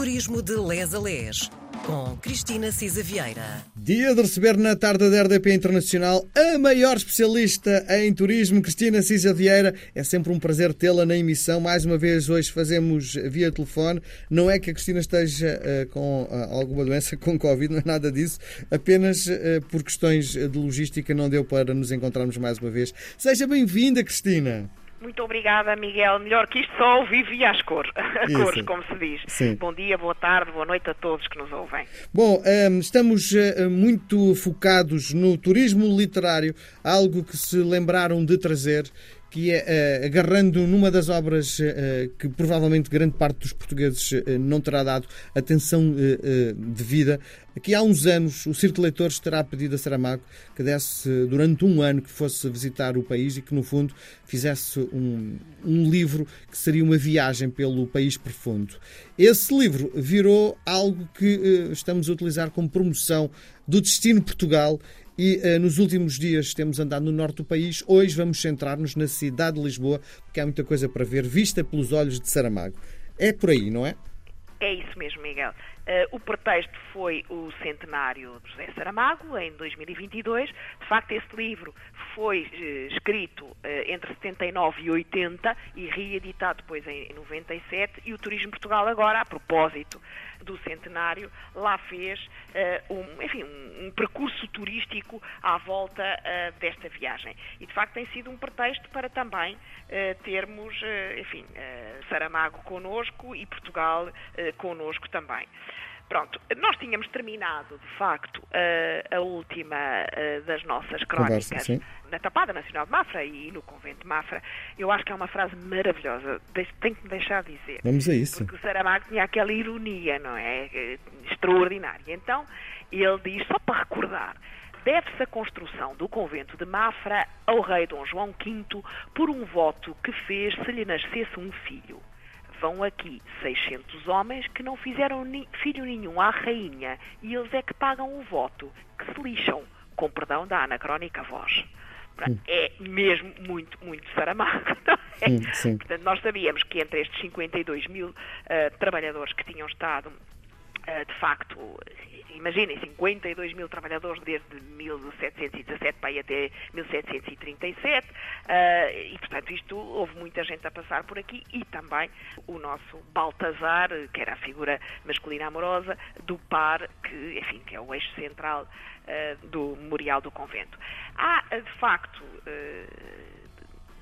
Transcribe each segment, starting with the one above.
Turismo de Les a Les, com Cristina Cisa Vieira. Dia de receber na tarde da RDP Internacional a maior especialista em turismo, Cristina Cisa Vieira. É sempre um prazer tê-la na emissão. Mais uma vez, hoje fazemos via telefone. Não é que a Cristina esteja uh, com uh, alguma doença, com Covid, não é nada disso. Apenas uh, por questões de logística não deu para nos encontrarmos mais uma vez. Seja bem-vinda, Cristina. Muito obrigada, Miguel. Melhor que isto só ouvir via as cores, a cores, como se diz. Sim. Bom dia, boa tarde, boa noite a todos que nos ouvem. Bom, ehm, estamos eh, muito focados no turismo literário, algo que se lembraram de trazer que é uh, agarrando numa das obras uh, que provavelmente grande parte dos portugueses não terá dado atenção devida. Aqui há uns anos o Circo de Leitores terá pedido a Saramago que desse durante um ano que fosse visitar o país e que no fundo fizesse um, um livro que seria uma viagem pelo país profundo. Esse livro virou algo que estamos a utilizar como promoção do Destino Portugal e uh, nos últimos dias temos andado no norte do país. Hoje vamos centrar-nos na cidade de Lisboa, porque há muita coisa para ver, vista pelos olhos de Saramago. É por aí, não é? É isso mesmo, Miguel. Uh, o pretexto foi o centenário de José Saramago, em 2022. De facto, esse livro foi uh, escrito uh, entre 79 e 80 e reeditado depois em, em 97. E o Turismo Portugal, agora, a propósito do centenário, lá fez um, enfim, um, percurso turístico à volta desta viagem. E, de facto, tem sido um pretexto para também termos, enfim, Saramago connosco e Portugal connosco também. Pronto, nós tínhamos terminado, de facto, a, a última das nossas crónicas Conversa, na Tapada Nacional de Mafra e no Convento de Mafra. Eu acho que é uma frase maravilhosa, tem que me deixar dizer. Vamos a isso. Porque o Saramago tinha aquela ironia, não é? Extraordinária. Então, ele diz, só para recordar, deve-se a construção do convento de Mafra ao rei Dom João V por um voto que fez se lhe nascesse um filho vão aqui 600 homens que não fizeram ni filho nenhum à rainha e eles é que pagam o voto, que se lixam, com perdão da anacrónica voz. É mesmo muito, muito Saramago. É? Sim, sim. Portanto, nós sabíamos que entre estes 52 mil uh, trabalhadores que tinham estado de facto, imaginem, 52 mil trabalhadores desde 1717 para aí até 1737, uh, e portanto isto houve muita gente a passar por aqui e também o nosso Baltazar, que era a figura masculina amorosa do par, que, enfim, que é o eixo central uh, do memorial do convento. Há, de facto,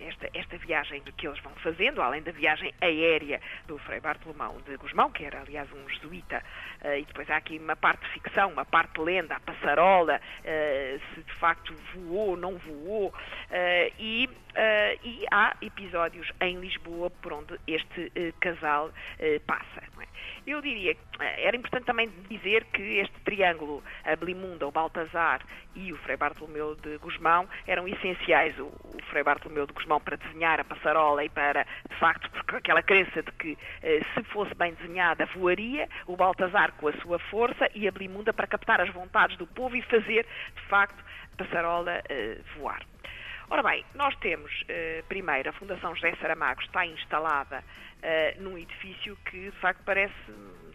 esta, esta viagem que eles vão fazendo, além da viagem aérea do Frei Bartolomão de Gusmão, que era, aliás, um jesuíta, uh, e depois há aqui uma parte ficção, uma parte lenda, a passarola, uh, se de facto voou, não voou, uh, e, e, há episódios em Lisboa por onde este casal passa. É? Eu diria que era importante também dizer que este triângulo, a Belimunda, o Baltazar e o Frei Bartolomeu de Gusmão, eram essenciais. O, o Frei Bartolomeu de Gusmão mão para desenhar a passarola e para, de facto, porque aquela crença de que eh, se fosse bem desenhada voaria, o Baltazar com a sua força e a Blimunda para captar as vontades do povo e fazer, de facto, a passarola eh, voar. Ora bem, nós temos, eh, primeiro, a Fundação José Saramago está instalada num edifício que, de facto, parece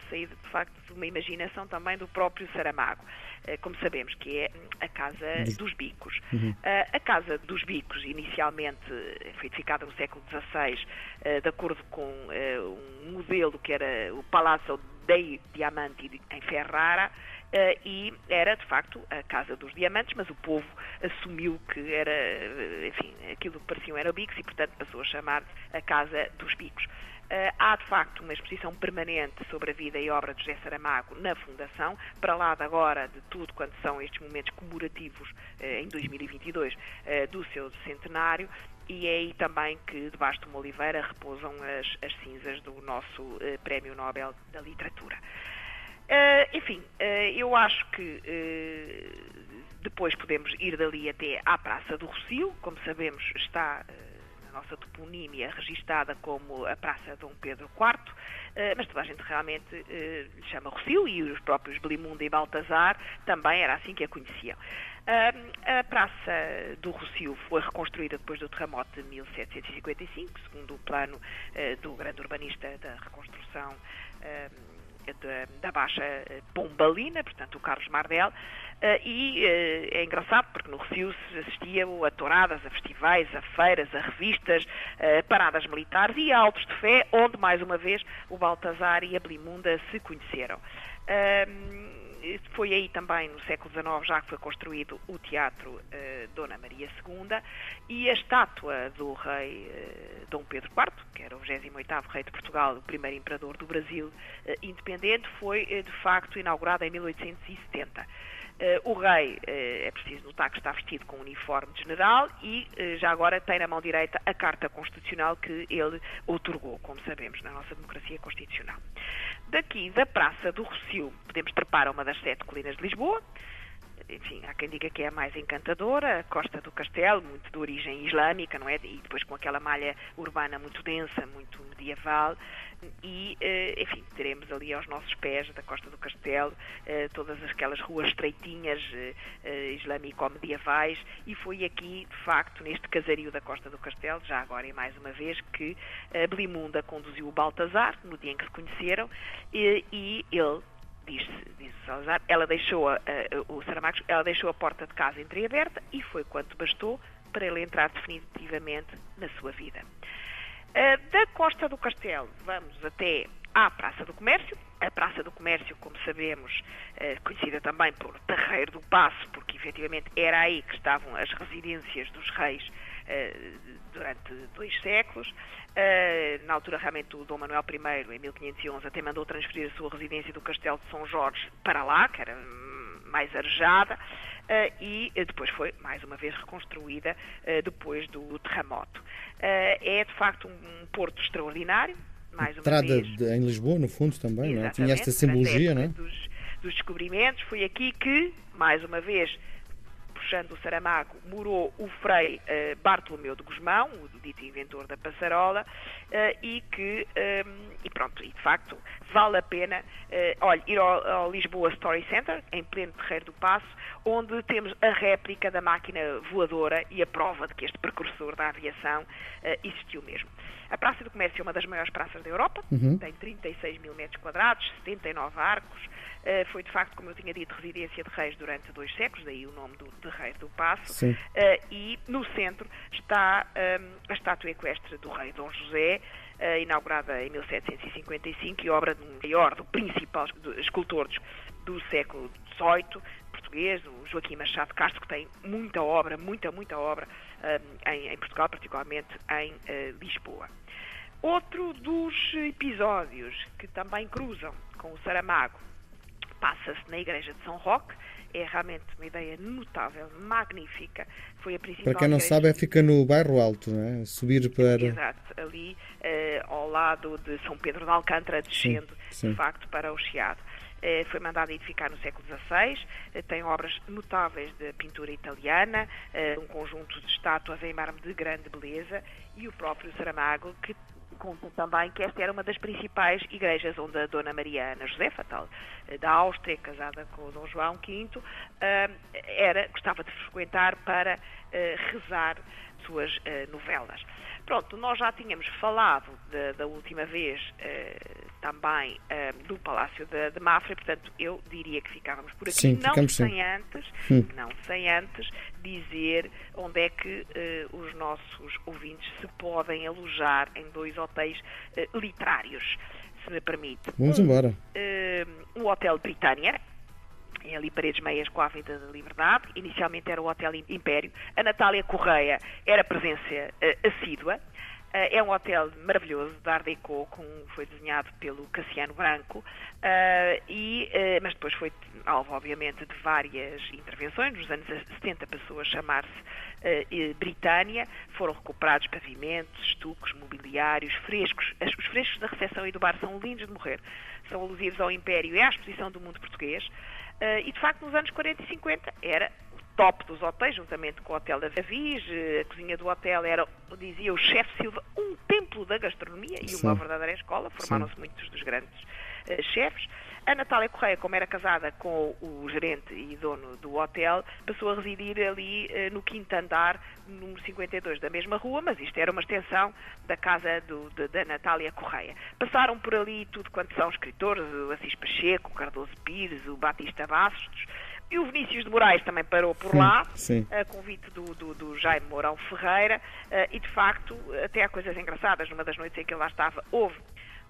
sair, de facto, de uma imaginação também do próprio Saramago. Eh, como sabemos, que é a Casa dos Bicos. Uhum. Eh, a Casa dos Bicos, inicialmente, foi edificada no século XVI, eh, de acordo com um modelo que era o Palazzo dei Diamanti em Ferrara, e era de facto a Casa dos Diamantes, mas o povo assumiu que era, enfim, aquilo que pareciam era bicos e, portanto, passou a chamar a Casa dos Bicos. Uh, há, de facto, uma exposição permanente sobre a vida e obra de José Saramago na Fundação, para lá de agora de tudo quanto são estes momentos comemorativos em 2022 uh, eh, do seu centenário, e é aí também que, debaixo de uma oliveira, repousam as, as cinzas do nosso Prémio Nobel da Literatura. Enfim, eu acho que depois podemos ir dali até à Praça do Rocio, como sabemos, está nossa toponímia registada como a Praça Dom Pedro IV, mas toda a gente realmente lhe chama Rocio e os próprios Belimunda e Baltazar também era assim que a conheciam. A Praça do Rocio foi reconstruída depois do terremoto de 1755, segundo o plano do grande urbanista da reconstrução da, da Baixa Pombalina, portanto o Carlos Mardel, e é engraçado porque no Recio se assistia a touradas, a festivais, a feiras, a revistas, a paradas militares e a autos de fé, onde mais uma vez o Baltazar e a Blimunda se conheceram. Foi aí também, no século XIX, já que foi construído o Teatro uh, Dona Maria II e a estátua do rei uh, Dom Pedro IV, que era o 28º rei de Portugal, o primeiro imperador do Brasil uh, independente, foi de facto inaugurada em 1870. Uh, o rei, uh, é preciso notar que está vestido com um uniforme de general e uh, já agora tem na mão direita a Carta Constitucional que ele otorgou, como sabemos, na nossa democracia constitucional. Daqui, da Praça do Rocio, podemos trepar a uma das sete colinas de Lisboa, enfim, há quem diga que é a mais encantadora, a Costa do Castelo, muito de origem islâmica, não é? E depois com aquela malha urbana muito densa, muito medieval. E, eh, enfim, teremos ali aos nossos pés da Costa do Castelo eh, todas aquelas ruas estreitinhas eh, islâmico-medievais. E foi aqui, de facto, neste casario da Costa do Castelo, já agora e mais uma vez, que Belimunda conduziu o Baltazar, no dia em que se conheceram, e, e ele disse, disse Salazar, ela deixou a, a, o Saramago, ela deixou a porta de casa entreaberta e foi quanto bastou para ele entrar definitivamente na sua vida. Uh, da Costa do Castelo vamos até à Praça do Comércio. A Praça do Comércio, como sabemos, uh, conhecida também por Terreiro do Passo, porque efetivamente era aí que estavam as residências dos reis durante dois séculos. Uh, na altura, realmente, o Dom Manuel I, em 1511, até mandou transferir a sua residência do Castelo de São Jorge para lá, que era mais arejada, uh, e depois foi, mais uma vez, reconstruída depois do terremoto. é, de facto, um, porto extraordinário, mais uma Entrada vez. De, em Lisboa, no fundo, também, não é? Tinha esta simbologia, não é? Dos, dos descobrimentos, foi aqui que, mais uma vez, puxando o Saramago, morou o frei uh, Bartolomeu de Gusmão, o dito inventor da passarola, uh, e que, um, ehm, e pronto, e de facto, vale a pena uh, olha, ir ao, ao, Lisboa Story Center, em pleno Terreiro do Passo, onde temos a réplica da máquina voadora e a prova de que este precursor da aviação existiu mesmo. A Praça do Comércio é uma das maiores praças da Europa, uhum. tem 36 mil metros quadrados, 79 arcos, foi de facto, como eu tinha dito, residência de reis durante dois séculos, daí o nome do, de Rei do Passo, uh, e no centro está um, ehm, a estátua equestre do rei Dom José, uh, inaugurada em 1755 e obra do maior, do principal escultor do século XVIII, português, o Joaquim Machado Castro, que tem muita obra, muita, muita obra em, em, Portugal, particularmente em uh, Lisboa. Outro dos episódios que também cruzam com o Saramago passa-se na Igreja de São Roque. É realmente uma ideia notável, magnífica. Foi a principal. Para quem não sabe, é fica no bairro Alto, não é? Subir para. Exato, ali uh, ao lado de São Pedro de Alcântara, descendo sim, sim. de facto para o Chiado. Eh, foi mandado edificar no século XVI, eh, tem obras notáveis de pintura italiana, eh, um conjunto de estátuas em mármore de grande beleza e o próprio Saramago, que conta também que esta era uma das principais igrejas onde a Dona Maria Ana Josefa, tal, da Áustria, casada com o Dom João V, era, gostava de frequentar para rezar suas novelas. Pronto, nós já tínhamos falado de, da última vez eh, também eh, do Palácio de, de, Mafra, portanto eu diria que ficávamos por aqui, sim, não sem sim. antes, hum. não sem antes dizer onde é que eh, os nossos ouvintes se podem alojar em dois hotéis eh, literários, se me permite. Vamos um, embora. Eh, um hotel Britânia, em ali Paredes Meias com a Avenida da Liberdade. Inicialmente era o Hotel Império. A Natália Correia era presença uh, assídua. Uh, é um hotel maravilhoso, da Art Deco, com, foi desenhado pelo Cassiano Branco, uh, e, mas depois foi alvo, obviamente, de várias intervenções. Nos anos 70 passou a chamar-se Britânia. Foram recuperados pavimentos, estuques, mobiliários, frescos. Os frescos da recepção e do bar são lindos de morrer. São alusivos ao Império e à exposição do mundo português. Uh, e de facto, nos anos 40 e 50 era top dos hotéis, juntamente com o Hotel da Viz, a cozinha do hotel era, dizia o chefe Silva, um templo da gastronomia e Sim. uma verdadeira escola. Formaram-se muitos dos grandes uh, chefes. A Natália Correia, como era casada com o gerente e dono do hotel, passou a residir ali eh, no quinto andar, número 52 da mesma rua, mas isto era uma extensão da casa do, de, da Natália Correia. Passaram por ali tudo quanto são escritores, o Assis Pacheco, o Cardoso Pires, o Batista Bastos, e o Vinícius de Moraes também parou por lá, sim. a convite do, do, do, Jaime Mourão Ferreira, uh, e de facto, até há coisas engraçadas. Numa das noites em que ele lá estava, houve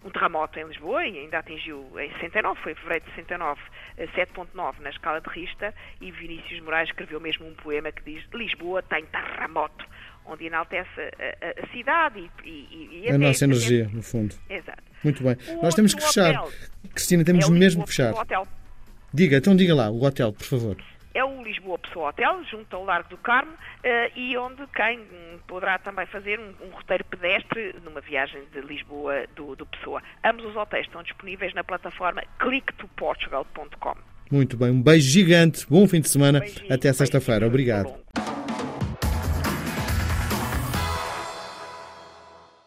um terremoto em Lisboa e ainda atingiu em 69, foi em fevereiro de 69, 7.9 na escala de Richter, e Vinícius de Moraes escreveu mesmo um poema que diz Lisboa tem terremoto, onde enaltece a, a, a cidade e, e, e a nossa energia, no fundo. Exato. Muito bem. O Nós temos que fechar. Cristina, temos é mesmo que fechar. Hotel. Diga, então diga lá, o hotel, por favor. É o Lisboa Pessoa Hotel, junto ao Largo do Carmo, uh, e onde quem poderá também fazer um, um, roteiro pedestre numa viagem de Lisboa do, do Pessoa. Ambos os hotéis estão disponíveis na plataforma clicktoportugal.com. Muito bem, um beijo gigante, bom fim de semana, até sexta-feira. Obrigado.